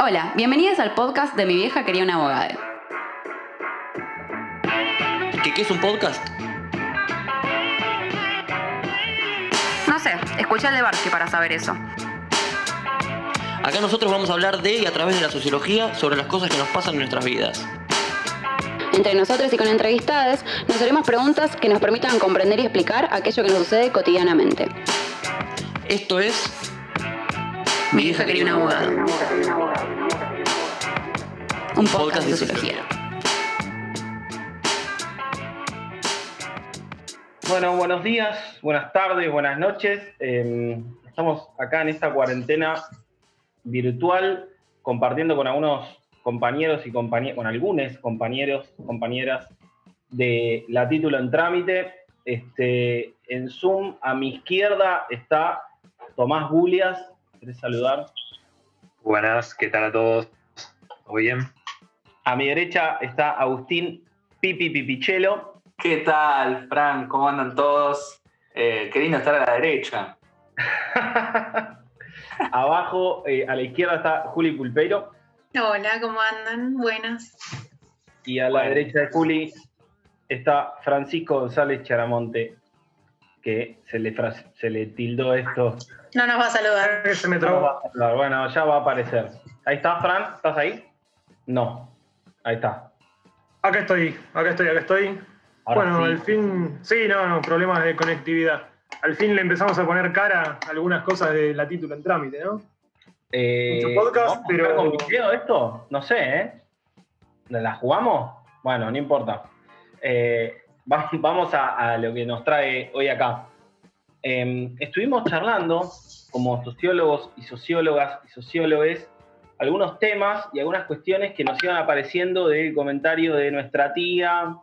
Hola, bienvenidas al podcast de Mi vieja quería una abogada. ¿Qué, qué es un podcast? No sé, escucha el de Barsky para saber eso. Acá nosotros vamos a hablar de y a través de la sociología sobre las cosas que nos pasan en nuestras vidas. Entre nosotros y con entrevistadas nos haremos preguntas que nos permitan comprender y explicar aquello que nos sucede cotidianamente. Esto es Mi vieja quería una abogada. Un podcast de sociología. Bueno, buenos días, buenas tardes, buenas noches. Eh, estamos acá en esta cuarentena virtual compartiendo con algunos compañeros y compañeras, con algunos compañeros, compañeras de la título en trámite. Este, en Zoom, a mi izquierda está Tomás Gulias. ¿Querés saludar? Buenas, ¿qué tal a todos? ¿Todo bien? A mi derecha está Agustín Pipi Pipichelo. ¿Qué tal, Fran? ¿Cómo andan todos? Eh, qué lindo estar a la derecha. Abajo, eh, a la izquierda está Juli Pulpeiro. Hola, ¿cómo andan? Buenas. Y a la derecha de Juli está Francisco González Charamonte, que se le, se le tildó esto. No nos va a saludar. Se me No va a hablar. Bueno, ya va a aparecer. Ahí está, Fran, ¿estás ahí? No. Ahí está. Acá estoy, acá estoy, acá estoy. Ahora bueno, sí. al fin, sí, no, no, problemas de conectividad. Al fin le empezamos a poner cara a algunas cosas de la título en trámite, ¿no? Eh, Mucho podcast, ¿vamos a pero- con video esto? No sé, ¿eh? ¿La jugamos? Bueno, no importa. Eh, vamos a, lo que nos trae hoy acá. Eh, estuvimos charlando como sociólogos y sociólogas y sociólogos algunos temas y algunas cuestiones que nos iban apareciendo del comentario de nuestra tía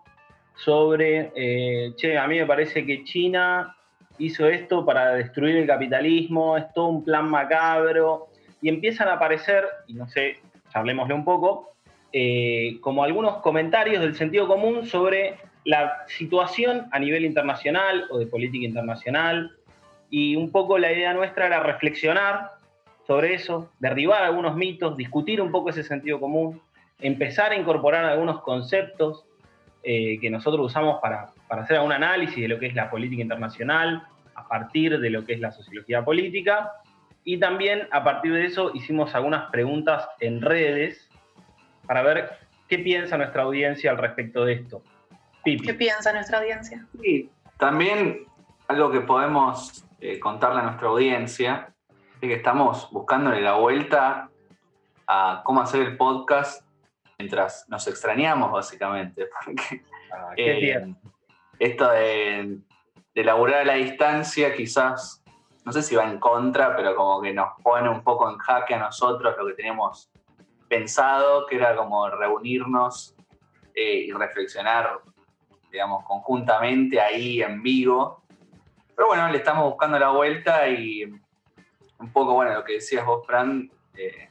sobre, eh, che, a mí me parece que China hizo esto para destruir el capitalismo, es todo un plan macabro, y empiezan a aparecer, y no sé, charlémosle un poco, eh, como algunos comentarios del sentido común sobre la situación a nivel internacional o de política internacional, y un poco la idea nuestra era reflexionar sobre eso, derribar algunos mitos, discutir un poco ese sentido común, empezar a incorporar algunos conceptos eh, que nosotros usamos para, para hacer un análisis de lo que es la política internacional, a partir de lo que es la sociología política, y también a partir de eso hicimos algunas preguntas en redes para ver qué piensa nuestra audiencia al respecto de esto. Pipi. ¿Qué piensa nuestra audiencia? Y también algo que podemos eh, contarle a nuestra audiencia es que estamos buscándole la vuelta a cómo hacer el podcast mientras nos extrañamos, básicamente. Porque Ah, qué eh, esto de, de laburar a la distancia quizás, no sé si va en contra, pero como que nos pone un poco en jaque a nosotros lo que teníamos pensado, que era como reunirnos eh, y reflexionar, digamos, conjuntamente ahí en vivo. Pero bueno, le estamos buscando la vuelta y un poco, bueno, lo que decías vos, Fran, eh,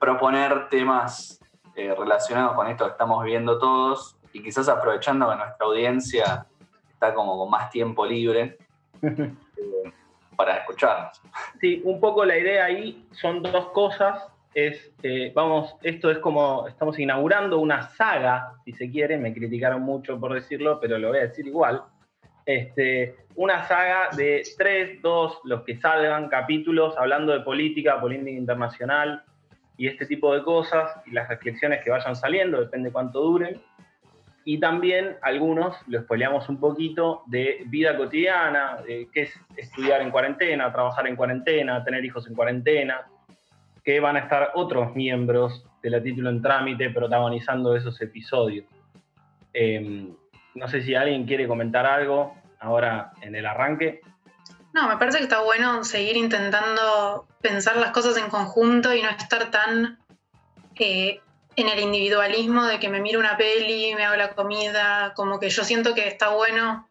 proponer temas eh, relacionados con esto que estamos viviendo todos y quizás aprovechando que nuestra audiencia está como con más tiempo libre eh, para escucharnos. Sí, un poco la idea ahí son dos cosas. Es, eh, vamos, esto es como, estamos inaugurando una saga, si se quiere, me criticaron mucho por decirlo, pero lo voy a decir igual. Este, una saga de tres, dos, los que salgan, capítulos hablando de política, política internacional y este tipo de cosas, y las reflexiones que vayan saliendo, depende cuánto duren. Y también algunos, lo spoileamos un poquito, de vida cotidiana, de qué es estudiar en cuarentena, trabajar en cuarentena, tener hijos en cuarentena, que van a estar otros miembros de la título en trámite protagonizando esos episodios. Eh, no sé si alguien quiere comentar algo ahora en el arranque. No, me parece que está bueno seguir intentando pensar las cosas en conjunto y no estar tan eh, en el individualismo de que me miro una peli, me hago la comida, como que yo siento que está bueno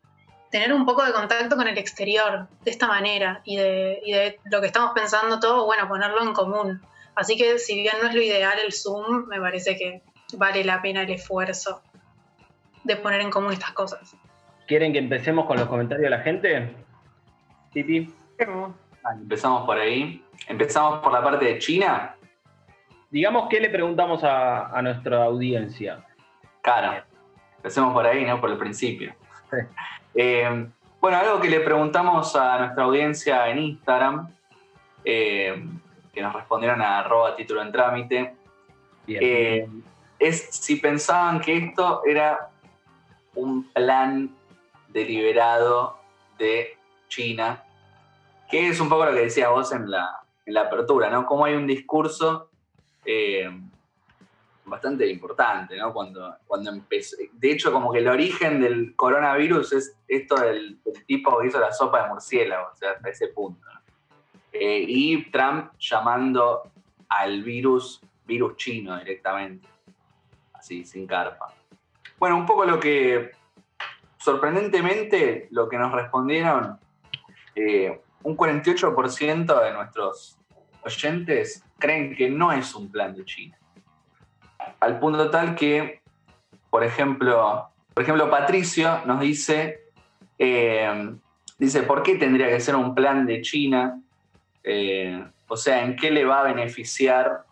tener un poco de contacto con el exterior de esta manera y de, y de lo que estamos pensando todo, bueno, ponerlo en común. Así que si bien no es lo ideal el Zoom, me parece que vale la pena el esfuerzo de poner en común estas cosas. ¿Quieren que empecemos con los comentarios de la gente? Pipi. Empezamos por ahí. Empezamos por la parte de China. digamos, ¿qué le preguntamos a, a nuestra audiencia? Cara, empecemos por ahí, ¿no? Por el principio. Sí. Eh, bueno, algo que le preguntamos a nuestra audiencia en Instagram, eh, que nos respondieron a arroba título en trámite, Bien. eh, es si pensaban que esto era un plan deliberado de China, que es un poco lo que decías vos en la, en la apertura, ¿no? Cómo hay un discurso eh, bastante importante, ¿no? Cuando, cuando empezó. De hecho, como que el origen del coronavirus es esto del, tipo que hizo la sopa de murciélago, o sea, hasta ese punto. ¿no? Eh, y Trump llamando al virus virus chino directamente, así, sin carpa. Bueno, un poco lo que, sorprendentemente, lo que nos respondieron, eh, un 48% de nuestros oyentes creen que no es un plan de China. Al punto tal que, por ejemplo, por ejemplo Patricio nos dice, eh, dice, ¿por qué tendría que ser un plan de China? Eh, o sea, ¿en qué le va a beneficiar?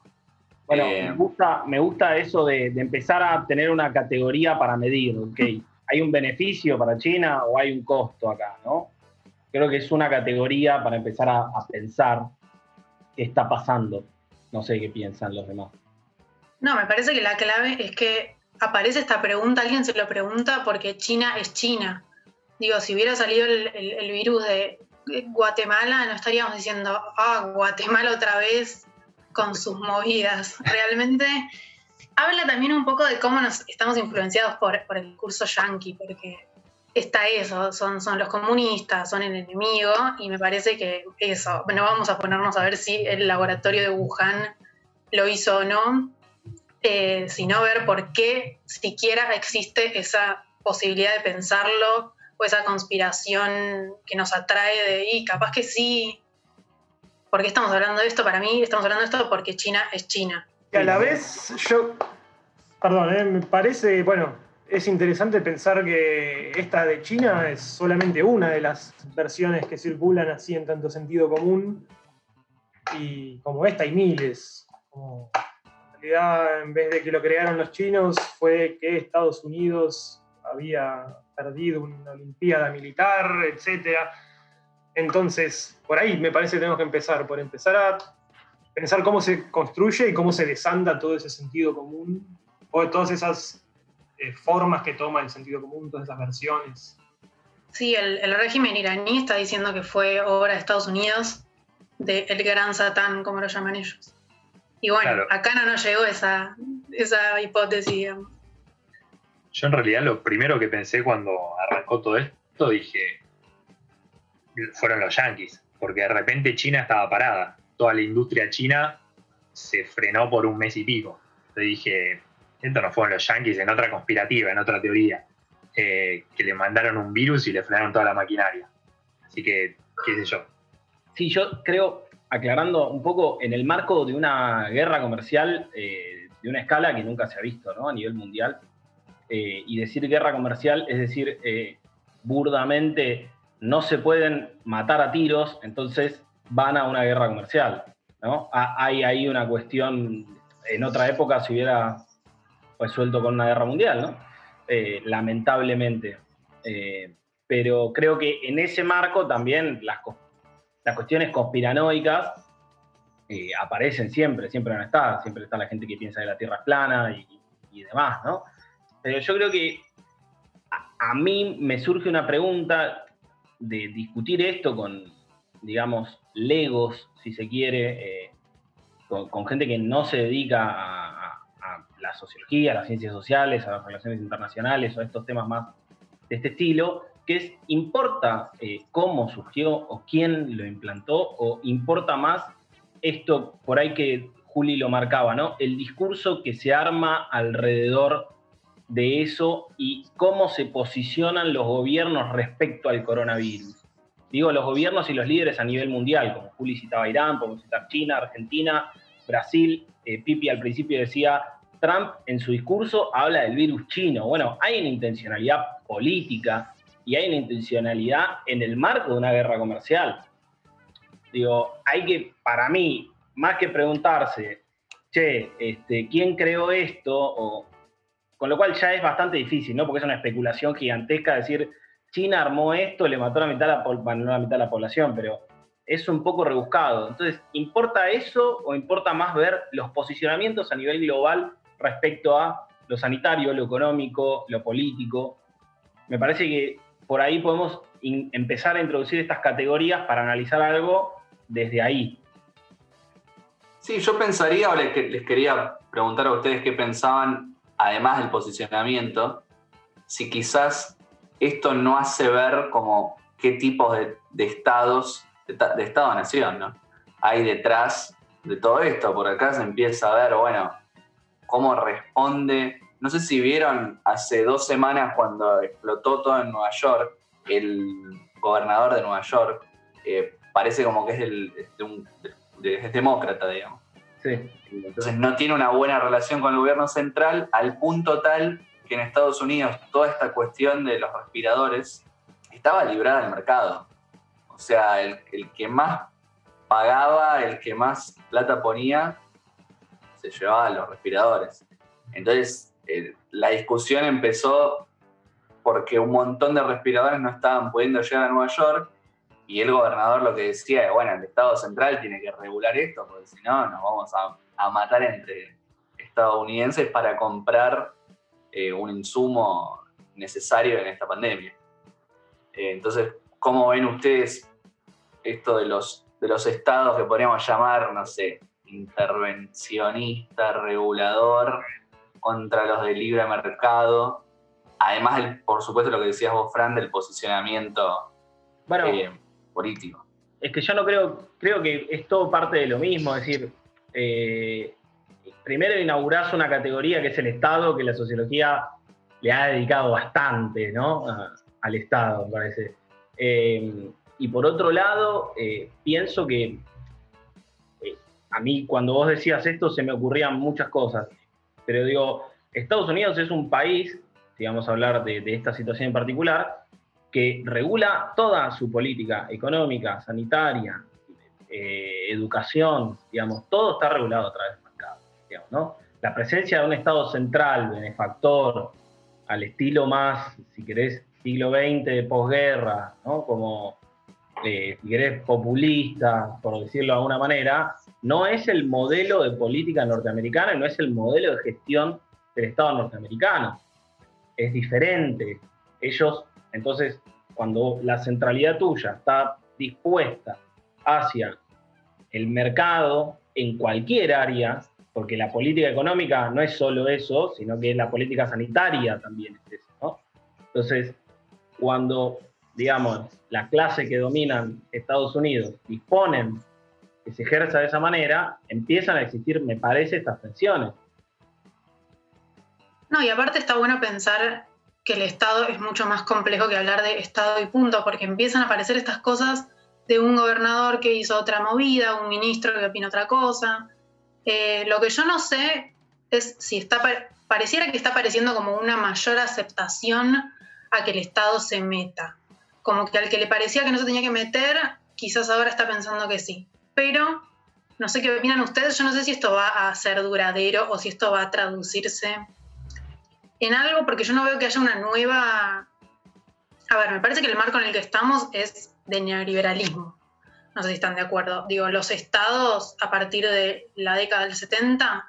Bueno, eh, me, gusta, me gusta eso de, de empezar a tener una categoría para medir, ¿ok? ¿Hay un beneficio para China o hay un costo acá, no? Creo que es una categoría para empezar a, a pensar qué está pasando. No sé qué piensan los demás. No, me parece que la clave es que aparece esta pregunta, alguien se lo pregunta porque China es China. Digo, si hubiera salido el, virus de Guatemala, no estaríamos diciendo, ah, Guatemala otra vez con sus movidas. Realmente habla también un poco de cómo nos estamos influenciados por, el discurso yanqui, porque está eso, son, son los comunistas, son el enemigo, y me parece que eso, no vamos a ponernos a ver si el laboratorio de Wuhan lo hizo o no, eh, sino ver por qué siquiera existe esa posibilidad de pensarlo o esa conspiración que nos atrae de, y capaz que sí, ¿por qué estamos hablando de esto? Para mí estamos hablando de esto porque China es China. Y a la vez, yo. Perdón, eh, me parece, bueno, es interesante pensar que esta de China es solamente una de las versiones que circulan así en tanto sentido común. Y como esta hay miles. En vez de que lo crearon los chinos, fue que Estados Unidos había perdido una Olimpiada militar, etc. Entonces, por ahí me parece que tenemos que empezar, por empezar a pensar cómo se construye y cómo se desanda todo ese sentido común, o todas esas eh, formas que toma el sentido común, todas esas versiones. Sí, el régimen iraní está diciendo que fue obra de Estados Unidos, del gran Satán, como lo llaman ellos. Y bueno, Claro. acá no nos llegó esa, esa hipótesis, digamos. Yo en realidad lo primero que pensé cuando arrancó todo esto, dije, fueron los yanquis, porque de repente China estaba parada. Toda la industria china se frenó por un mes y pico. Entonces dije, esto no fueron los yanquis en otra conspirativa, en otra teoría, eh, que le mandaron un virus y le frenaron toda la maquinaria. Así que, qué sé yo. Sí, yo creo, aclarando un poco, en el marco de una guerra comercial eh, de una escala que nunca se ha visto ¿no? a nivel mundial, eh, y decir guerra comercial es decir, eh, burdamente, no se pueden matar a tiros, entonces van a una guerra comercial. ¿no? Ha- Hay ahí una cuestión, en otra época se hubiera resuelto con una guerra mundial, ¿no? Lamentablemente. Pero creo que en ese marco también las, las cuestiones conspiranoicas eh, aparecen siempre, siempre van a estar, siempre está la gente que piensa que la Tierra es plana y, demás, ¿no? Pero yo creo que a, a mí me surge una pregunta de discutir esto con, digamos, legos, si se quiere, eh, con, gente que no se dedica a- a la sociología, a las ciencias sociales, a las relaciones internacionales o a estos temas más de este estilo, que ¿importa eh, cómo surgió o quién lo implantó o importa más esto por ahí que Juli lo marcaba, ¿no? El discurso que se arma alrededor de eso y cómo se posicionan los gobiernos respecto al coronavirus. Digo, los gobiernos y los líderes a nivel mundial, como Juli citaba Irán, podemos citar China, Argentina, Brasil. Eh, Pipi al principio decía, Trump en su discurso habla del virus chino. Bueno, hay una intencionalidad política y hay una intencionalidad en el marco de una guerra comercial. Digo, hay que, para mí, más que preguntarse che, este, ¿quién creó esto? O, con lo cual ya es bastante difícil, ¿no? Porque es una especulación gigantesca decir, China armó esto, le mató a la mitad la, bueno, no a la mitad de la población, pero es un poco rebuscado. Entonces, ¿importa eso o importa más ver los posicionamientos a nivel global respecto a lo sanitario, lo económico, lo político? Me parece que por ahí podemos empezar a introducir estas categorías para analizar algo desde ahí. Sí, yo pensaría, o les, les quería preguntar a ustedes qué pensaban, además del posicionamiento, si quizás esto no hace ver como qué tipos de, estados, de, Estado-nación, ¿no? Hay detrás de todo esto. Por acá se empieza a ver, bueno, cómo responde. No sé si vieron hace dos semanas cuando explotó todo en Nueva York, el gobernador de Nueva York, eh, parece como que es, el, es demócrata, digamos. Sí. Entonces no tiene una buena relación con el gobierno central al punto tal que en Estados Unidos toda esta cuestión de los respiradores estaba librada del mercado. O sea, el, que más pagaba, el que más plata ponía, se llevaba los respiradores. Entonces, eh, la discusión empezó porque un montón de respiradores no estaban pudiendo llegar a Nueva York y el gobernador lo que decía es, bueno, el Estado central tiene que regular esto, porque si no nos vamos a, a matar entre estadounidenses para comprar eh, un insumo necesario en esta pandemia. Eh, entonces, ¿cómo ven ustedes esto de los, de los estados que podríamos llamar, no sé, intervencionista, regulador, contra los de libre mercado? Además, por supuesto, lo que decías vos, Fran, del posicionamiento eh, político. Es que yo no creo, creo que es todo parte de lo mismo, es decir, primero inaugurás una categoría que es el Estado, que la sociología le ha dedicado bastante ¿no? al Estado, me parece. Eh, y por otro lado, eh, pienso que eh, a mí cuando vos decías esto se me ocurrían muchas cosas, pero digo, Estados Unidos es un país, si vamos a hablar de, esta situación en particular, que regula toda su política económica, sanitaria, educación, digamos, todo está regulado a través la presencia de un Estado central, benefactor, al estilo más, si querés, siglo XX de posguerra, como, eh, si querés, populista, por decirlo de alguna manera, no es el modelo de política norteamericana y no es el modelo de gestión del Estado norteamericano. Es diferente. Ellos, entonces, cuando la centralidad tuya está dispuesta hacia el mercado en cualquier área, porque la política económica no es solo eso, sino que la política sanitaria también es eso, Entonces, cuando, digamos, la clase que dominan Estados Unidos disponen que se ejerza de esa manera, empiezan a existir, me parece, estas tensiones. No, y aparte está bueno pensar que el Estado es mucho más complejo que hablar de Estado y punto, porque empiezan a aparecer estas cosas de un gobernador que hizo otra movida, un ministro que opina otra cosa, eh, lo que yo no sé es si está, pareciera que está pareciendo como una mayor aceptación a que el Estado se meta. Como que al que le parecía que no se tenía que meter, quizás ahora está pensando que sí. Pero no sé qué opinan ustedes, yo no sé si esto va a ser duradero o si esto va a traducirse en algo, porque yo no veo que haya una nueva... A ver, me parece que el marco en el que estamos es de neoliberalismo no sé si están de acuerdo, digo, los estados a partir de la década del 70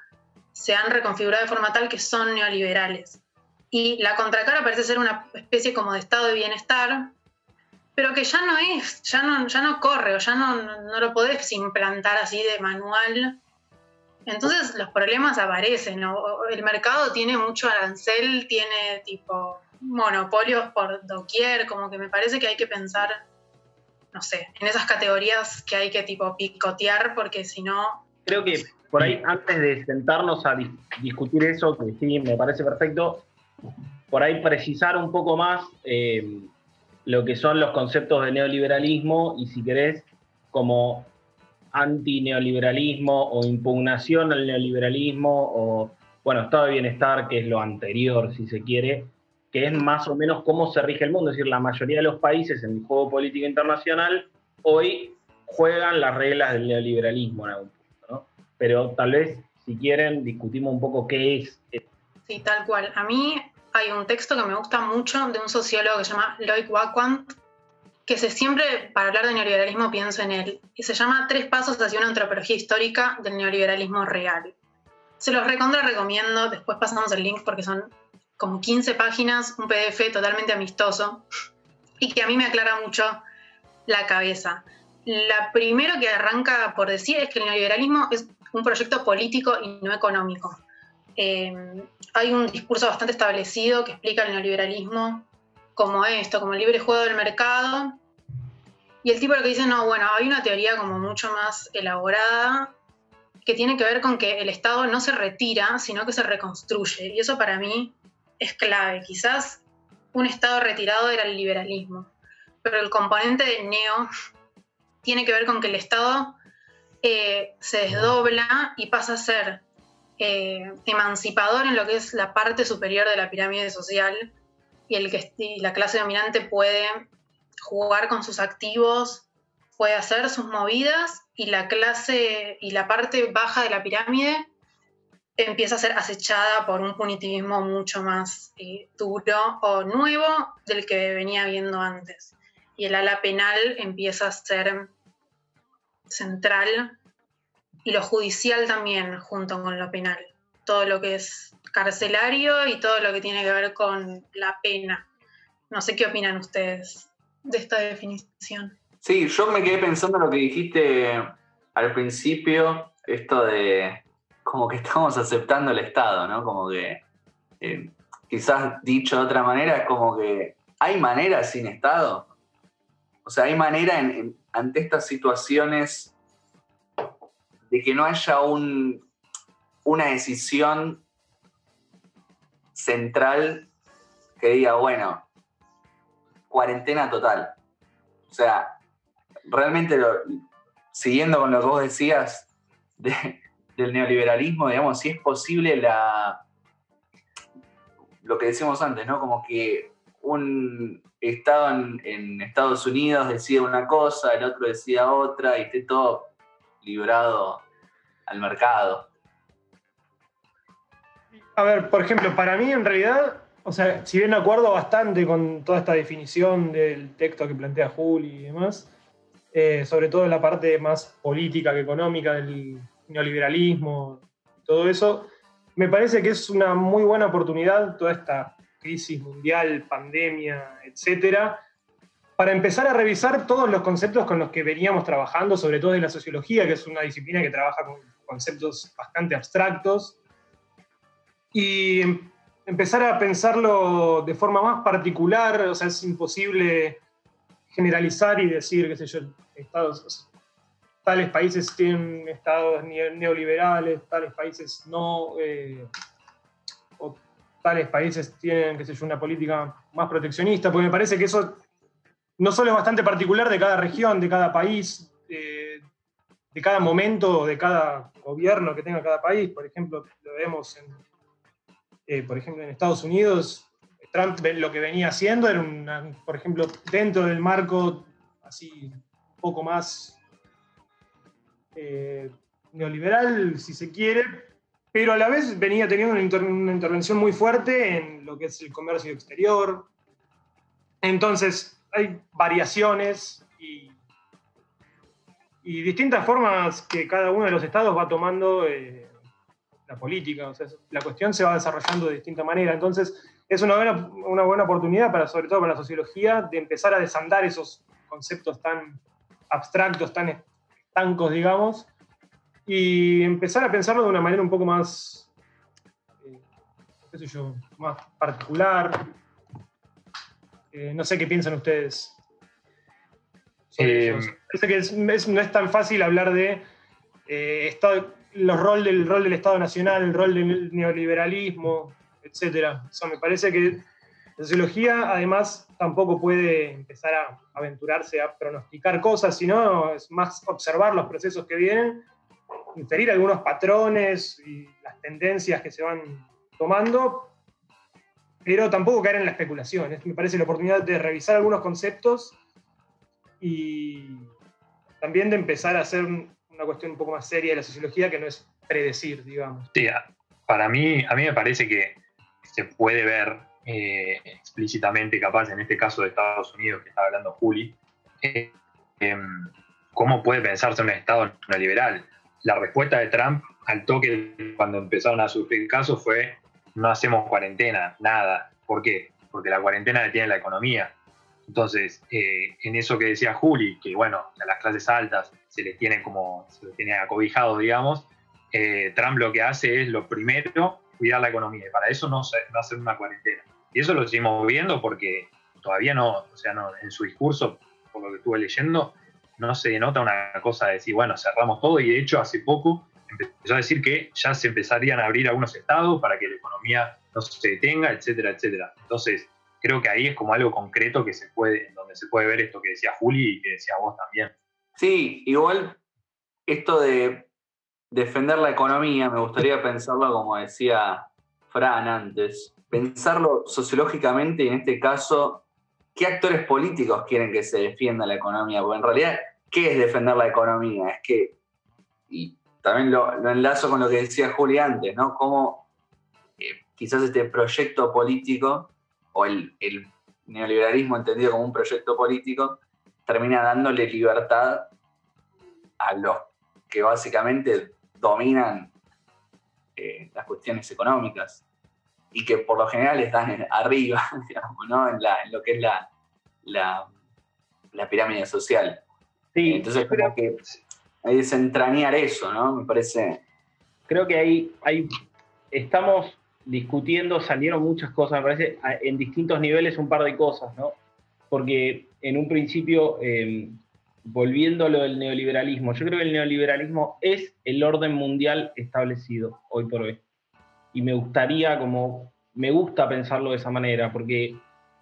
se han reconfigurado de forma tal que son neoliberales. Y la contracara parece ser una especie como de estado de bienestar, pero que ya no es, ya no, ya no corre o ya no, no lo podés implantar así de manual. Entonces los problemas aparecen. El mercado tiene mucho arancel, tiene tipo monopolios por doquier, como que me parece que hay que pensar no sé, en esas categorías que hay que tipo picotear porque si no... Creo que por ahí antes de sentarnos a discutir eso, que sí, me parece perfecto, por ahí precisar un poco más eh, lo que son los conceptos de neoliberalismo y si querés como antineoliberalismo o impugnación al neoliberalismo o, bueno, estado de bienestar, que es lo anterior, si se quiere, que es más o menos cómo se rige el mundo. Es decir, la mayoría de los países en el juego político internacional hoy juegan las reglas del neoliberalismo en algún punto. ¿no? Pero tal vez, si quieren, discutimos un poco qué es. Sí, tal cual. A mí hay un texto que me gusta mucho de un sociólogo que se llama Lloyd Wacquant, que se siempre, para hablar de neoliberalismo, pienso en él, y se llama Tres pasos hacia una antropología histórica del neoliberalismo real. Se los recontra recomiendo, después pasamos el link porque son como 15 páginas, un PDF totalmente amistoso, y que a mí me aclara mucho la cabeza. La primero que arranca por decir es que el neoliberalismo es un proyecto político y no económico. Eh, hay un discurso bastante establecido que explica el neoliberalismo como esto, como el libre juego del mercado. Y el tipo lo que dice, no, bueno, hay una teoría como mucho más elaborada que tiene que ver con que el Estado no se retira, sino que se reconstruye. Y eso para mí es clave. Quizás un Estado retirado era el liberalismo, pero el componente del neo tiene que ver con que el Estado eh, se desdobla y pasa a ser eh, emancipador en lo que es la parte superior de la pirámide social y, el que, la clase dominante puede jugar con sus activos, puede hacer sus movidas y la clase y la parte baja de la pirámide empieza a ser acechada por un punitivismo mucho más eh, duro o nuevo del que venía viendo antes. Y el ala penal empieza a ser central y lo judicial también junto con lo penal. Todo lo que es carcelario y todo lo que tiene que ver con la pena. No sé qué opinan ustedes de esta definición. Sí, yo me quedé pensando en lo que dijiste al principio, esto de como que estamos aceptando el Estado, ¿no? Como que, eh, quizás dicho de otra manera, es como que hay manera sin Estado. O sea, hay manera ante estas situaciones de que no haya un, una decisión central que diga, bueno, cuarentena total. O sea, realmente siguiendo con lo que vos decías del neoliberalismo, digamos, si es posible la lo que decíamos antes, ¿no? Como que un Estado en, Estados Unidos decide una cosa, el otro decida otra, y esté todo librado al mercado. A ver, por ejemplo, para mí en realidad, o sea, si bien acuerdo bastante con toda esta definición del texto que plantea Juli y demás, eh, sobre todo en la parte más política que económica del neoliberalismo, todo eso, me parece que es una muy buena oportunidad toda esta crisis mundial, pandemia, etcétera, para empezar a revisar todos los conceptos con los que veníamos trabajando, sobre todo de la sociología, que es una disciplina que trabaja con conceptos bastante abstractos, y empezar a pensarlo de forma más particular, o sea, es imposible generalizar y decir, qué sé yo, estados, tales países tienen estados neoliberales, tales países no, eh, o tales países tienen, qué sé yo, una política más proteccionista, porque me parece que eso no solo es bastante particular de cada región, de cada país, de cada momento, de cada gobierno que tenga cada país. Por ejemplo, lo vemos en, eh, por ejemplo, en Estados Unidos, Trump lo que venía haciendo era, una, por ejemplo, dentro del marco así un poco más eh, neoliberal, si se quiere, pero a la vez venía teniendo una, intervención muy fuerte en lo que es el comercio exterior. Entonces, hay variaciones y, distintas formas que cada uno de los estados va tomando eh, la política. La cuestión se va desarrollando de distinta manera. Entonces, es una buena, una buena oportunidad, para, sobre todo para la sociología, de empezar a desandar esos conceptos tan abstractos, tan estancos, digamos, y empezar a pensarlo de una manera un poco más, eh, qué sé yo, más particular. Eh, no sé qué piensan ustedes. Eh, Parece que no es tan fácil hablar de Estado, los rol del rol del Estado Nacional, el rol del neoliberalismo, etcétera. O me parece que la sociología, además, tampoco puede empezar a aventurarse a pronosticar cosas, sino es más observar los procesos que vienen, inferir algunos patrones y las tendencias que se van tomando, pero tampoco caer en la especulación. me parece la oportunidad de revisar algunos conceptos y también de empezar a hacer una cuestión un poco más seria de la sociología que no es predecir, digamos. Sí, para mí, a mí me parece que se puede ver eh, explícitamente, capaz en este caso de Estados Unidos que estaba hablando Juli, eh, em, cómo puede pensarse un Estado neoliberal. La respuesta de Trump al toque cuando empezaron a sufrir casos fue no hacemos cuarentena, nada. ¿Por qué? Porque la cuarentena detiene la economía. Entonces, eh, en eso que decía Juli, que bueno, a las clases altas se les tiene como, se les tiene acobijados, digamos, eh, Trump lo que hace es lo primero, cuidar la economía. Y para eso no, no hacer una cuarentena. Y eso lo seguimos viendo porque todavía no, o sea, no, en su discurso, por lo que estuve leyendo, no se nota una cosa de decir, bueno, cerramos todo y de hecho hace poco empezó a decir que ya se empezarían a abrir algunos estados para que la economía no se detenga, etcétera, etcétera. Entonces, creo que ahí es como algo concreto que se puede, donde se puede ver esto que decía Juli y que decía vos también. Sí, igual esto de defender la economía, me gustaría pensarlo como decía Fran antes, pensarlo sociológicamente y en este caso, ¿qué actores políticos quieren que se defienda la economía? Porque en realidad, ¿qué es defender la economía? Es que, y también lo, enlazo con lo que decía Juli antes, ¿no? Cómo eh, quizás este proyecto político o el, neoliberalismo entendido como un proyecto político, termina dándole libertad a los que básicamente dominan eh, las cuestiones económicas y que por lo general están arriba, digamos, ¿no? en, lo que es la, la, pirámide social. Sí, Entonces creo que que desentrañar eso, ¿no? Me parece. Creo que ahí, hay, estamos discutiendo, salieron muchas cosas, me parece, en distintos niveles un par de cosas, ¿no? Porque en un principio, eh, volviendo a lo del neoliberalismo, yo creo que el neoliberalismo es el orden mundial establecido hoy por hoy. Y me gustaría, como, me gusta pensarlo de esa manera, porque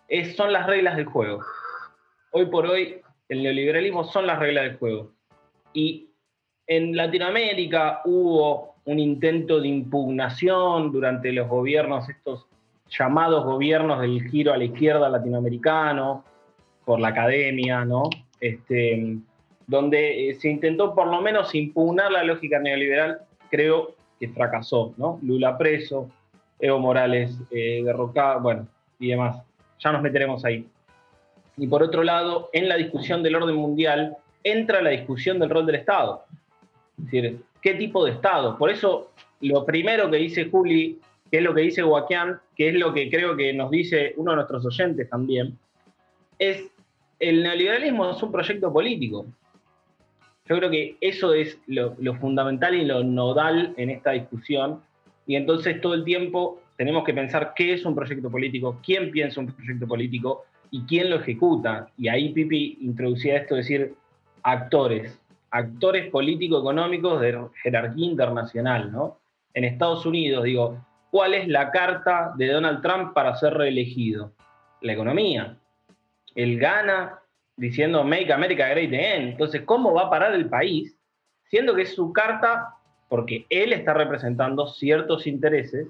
es, son las reglas del juego. Hoy por hoy, el neoliberalismo son las reglas del juego. Y en Latinoamérica hubo un intento de impugnación durante los gobiernos, estos llamados gobiernos del giro a la izquierda latinoamericano, por la academia, ¿no? Este, donde eh, se intentó por lo menos impugnar la lógica neoliberal, creo que fracasó, ¿no? Lula preso, Evo Morales eh, derrocado, bueno, y demás. Ya nos meteremos ahí. Y por otro lado, en la discusión del orden mundial entra la discusión del rol del Estado. Es decir, qué tipo de Estado. Por eso, lo primero que dice Juli, que es lo que dice Guaquián, que es lo que creo que nos dice uno de nuestros oyentes también, es el neoliberalismo es un proyecto político. Yo creo que eso es lo, fundamental y lo nodal en esta discusión. Y entonces todo el tiempo tenemos que pensar qué es un proyecto político, quién piensa un proyecto político y quién lo ejecuta. Y ahí Pipi introducía esto, decir, actores actores político-económicos de jerarquía internacional, ¿no? En Estados Unidos, digo, ¿cuál es la carta de Donald Trump para ser reelegido? La economía. Él gana diciendo Make America Great Again. Entonces, ¿cómo va a parar el país? Siendo que es su carta, porque él está representando ciertos intereses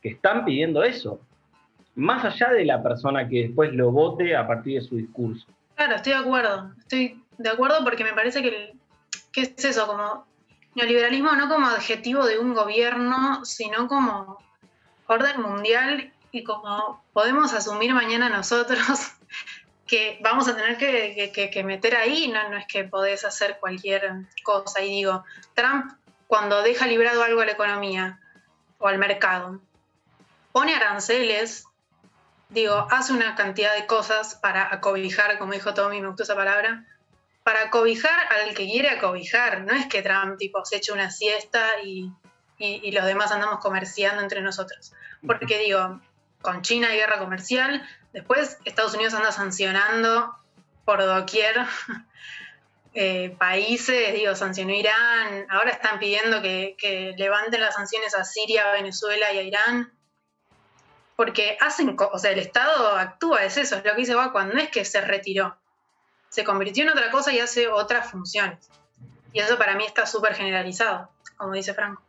que están pidiendo eso, más allá de la persona que después lo vote a partir de su discurso. Claro, estoy de acuerdo. Estoy de acuerdo porque me parece que ¿qué es eso? Como neoliberalismo no como adjetivo de un gobierno, sino como orden mundial y como podemos asumir mañana nosotros que vamos a tener que, meter ahí, no, no es que podés hacer cualquier cosa. Y digo, Trump cuando deja librado algo a la economía o al mercado, pone aranceles, digo, hace una cantidad de cosas para acobijar, como dijo Tommy, me gustó esa palabra, para cobijar al que quiere acobijar. No es que Trump tipo, se eche una siesta y, los demás andamos comerciando entre nosotros. Porque digo, con China hay guerra comercial, después Estados Unidos anda sancionando por doquier eh, países, digo, sancionó Irán, ahora están pidiendo que, levanten las sanciones a Siria, a Venezuela y a Irán. Porque hacen, o sea, el Estado actúa, es eso, es lo que dice cuando no es que se retiró, se convirtió en otra cosa y hace otras funciones. Y eso para mí está súper generalizado, como dice Franco.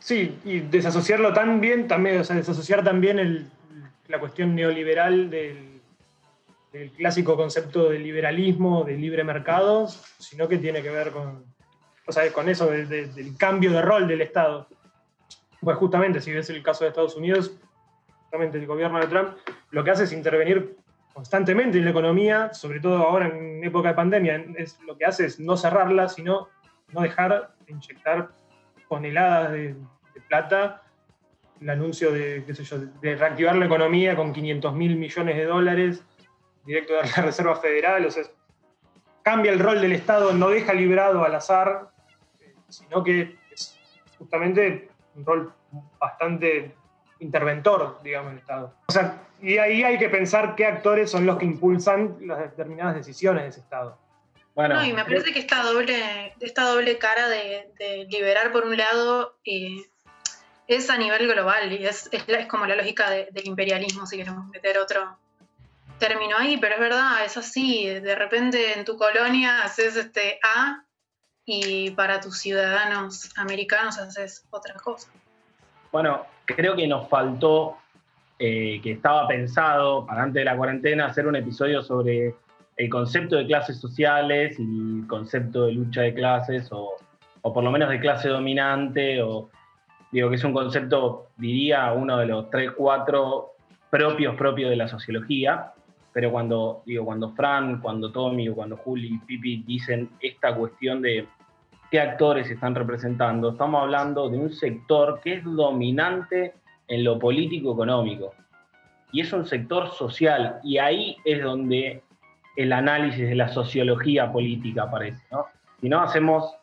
Sí, y desasociarlo también, también o sea, desasociar también la cuestión neoliberal del, del clásico concepto de liberalismo, de libre mercado, sino que tiene que ver con, o sea, con eso de- del cambio de rol del Estado. Pues justamente, si ves el caso de Estados Unidos, justamente el gobierno de Trump lo que hace es intervenir constantemente en la economía, sobre todo ahora en época de pandemia, es, lo que hace es no cerrarla, sino no dejar de inyectar toneladas de, de plata. El anuncio de, de reactivar la economía con 500 mil millones de dólares directo de la Reserva Federal, o sea, cambia el rol del Estado, no deja librado al azar, eh, sino que es justamente un rol bastante interventor, digamos, del Estado. O sea, y ahí hay que pensar qué actores son los que impulsan las determinadas decisiones de ese Estado. Bueno, No, y me parece que esta doble, esta doble cara de, de liberar por un lado eh, es a nivel global y es, es, como la lógica de- del imperialismo, si queremos meter otro término ahí, pero es verdad, es así. De repente en tu colonia haces este A y para tus ciudadanos americanos haces otra cosa. Bueno, creo que nos faltó, eh, que estaba pensado para antes de la cuarentena, hacer un episodio sobre el concepto de clases sociales y el concepto de lucha de clases, o, o por lo menos de clase dominante, o digo que es un concepto, diría, uno de los tres, cuatro propios, propios de la sociología. Pero cuando, digo, cuando Fran, cuando Tommy, o cuando Juli y Pipi dicen esta cuestión de qué actores están representando, estamos hablando de un sector que es dominante en lo político-económico. Y es un sector social, y ahí es donde el análisis de la sociología política aparece. ¿no? Si no, hacemos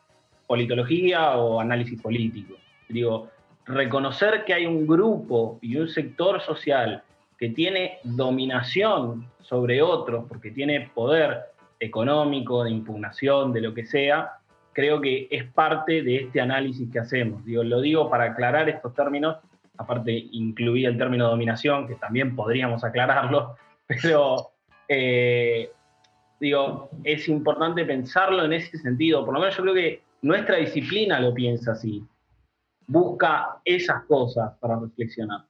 politología o análisis político. Digo, reconocer que hay un grupo y un sector social que tiene dominación sobre otros, porque tiene poder económico, de impugnación, de lo que sea, creo que es parte de este análisis que hacemos. Digo, lo digo para aclarar estos términos, aparte incluí el término dominación, que también podríamos aclararlo, pero eh, digo, es importante pensarlo en ese sentido. Por lo menos yo creo que nuestra disciplina lo piensa así. Busca esas cosas para reflexionar.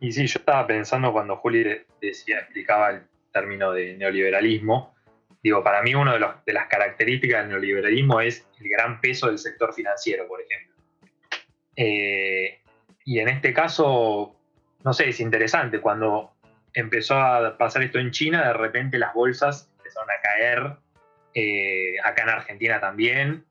Y sí, yo estaba pensando cuando Juli de- decía, explicaba el término de neoliberalismo. Digo, para mí una de las características del neoliberalismo es el gran peso del sector financiero, por ejemplo. Eh, y en este caso, no sé, es interesante. Cuando empezó a pasar esto en China, de repente las bolsas empezaron a caer. eh, acá en Argentina también.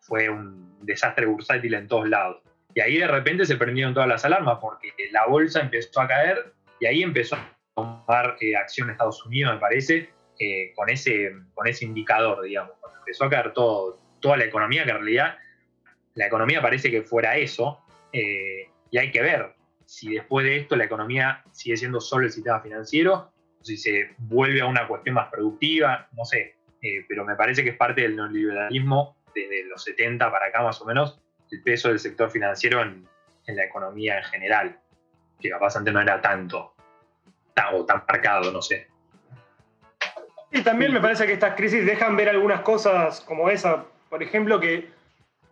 Fue un desastre bursátil en todos lados. Y ahí de repente se prendieron todas las alarmas porque la bolsa empezó a caer y ahí empezó a tomar eh, acción Estados Unidos, me parece, eh, con, ese, con ese indicador, digamos. Cuando empezó a caer todo, toda la economía, que en realidad la economía parece que fuera eso, eh, y hay que ver si después de esto la economía sigue siendo solo el sistema financiero, o si se vuelve a una cuestión más productiva, no sé, eh, pero me parece que es parte del neoliberalismo desde los 70 para acá más o menos, el peso del sector financiero en, en la economía en general, que capaz antes no era tanto, tan, o tan marcado, no sé. Y también me parece que estas crisis dejan ver algunas cosas como esa, por ejemplo, que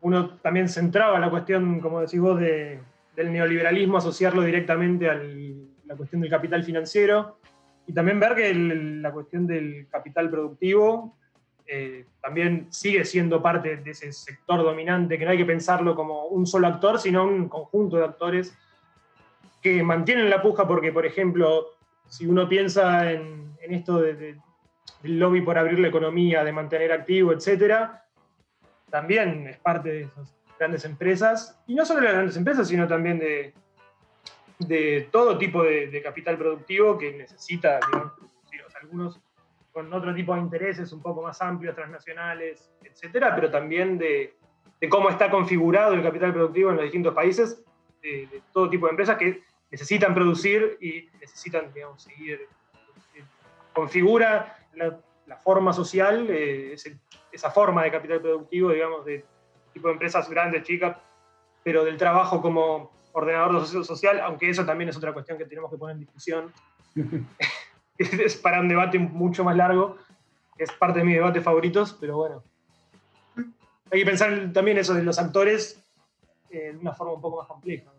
uno también centraba la cuestión, como decís vos, de- del neoliberalismo, asociarlo directamente a la cuestión del capital financiero, y también ver que el- la cuestión del capital productivo eh, también sigue siendo parte de ese sector dominante, que no hay que pensarlo como un solo actor, sino un conjunto de actores que mantienen la puja porque, por ejemplo, si uno piensa en, en esto de- de- del lobby por abrir la economía, de mantener activo, etcétera, también es parte de esas grandes empresas, y no solo de las grandes empresas, sino también de, de todo tipo de, capital productivo que necesita, algunos con otro tipo de intereses un poco más amplios, transnacionales, etcétera, pero también de, de cómo está configurado el capital productivo en los distintos países, de, de todo tipo de empresas que necesitan producir y necesitan, digamos, seguir. eh, configura la, la forma social, eh, ese- esa forma de capital productivo, digamos, de tipo de empresas grandes, chicas, pero del trabajo como ordenador so- social, aunque eso también es otra cuestión que tenemos que poner en discusión. es para un debate mucho más largo, es parte de mis debates favoritos, pero bueno. Hay que pensar también eso de los actores eh, de una forma un poco más compleja.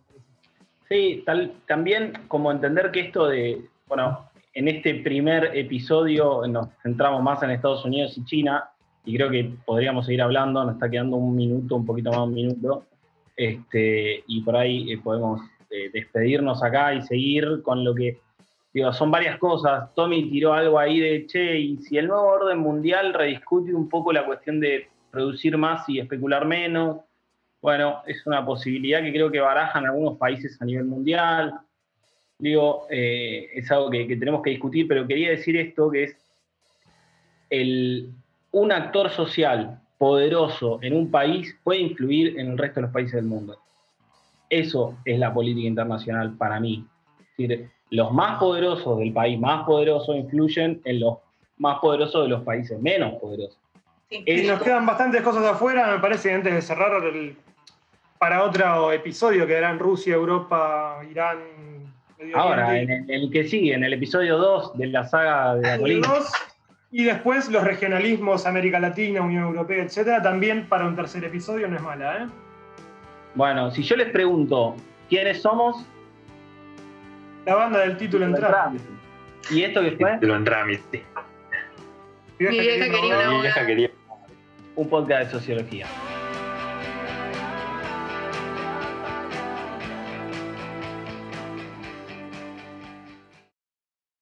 Sí, tal, también como entender que esto de, bueno, en este primer episodio nos centramos más en Estados Unidos y China, y creo que podríamos seguir hablando, nos está quedando un minuto, un poquito más de un minuto, este, y por ahí eh, podemos eh, despedirnos acá y seguir con lo que, digo, son varias cosas. Tommy tiró algo ahí de, che, y si el nuevo orden mundial rediscute un poco la cuestión de producir más y especular menos, bueno, es una posibilidad que creo que barajan algunos países a nivel mundial. Digo, eh, es algo que, que tenemos que discutir, pero quería decir esto, que es el, un actor social poderoso en un país puede influir en el resto de los países del mundo. Eso es la política internacional para mí. Es decir, los más poderosos del país más poderoso influyen en los más poderosos de los países menos poderosos. Sí. Y nos quedan bastantes cosas afuera, me parece, antes de cerrar el- para otro episodio, que eran Rusia, Europa, Irán, Ahora, en el, el que sigue, en el episodio 2 de la saga de la dos, y después los regionalismos, América Latina, Unión Europea, etcétera, también para un tercer episodio no es mala, ¿eh? Bueno, si yo les pregunto quiénes somos, La banda del título entrada. ¿y esto que fue? Lo en trámite. Mi vieja quería una Mi abogada. vieja quería Un podcast de sociología.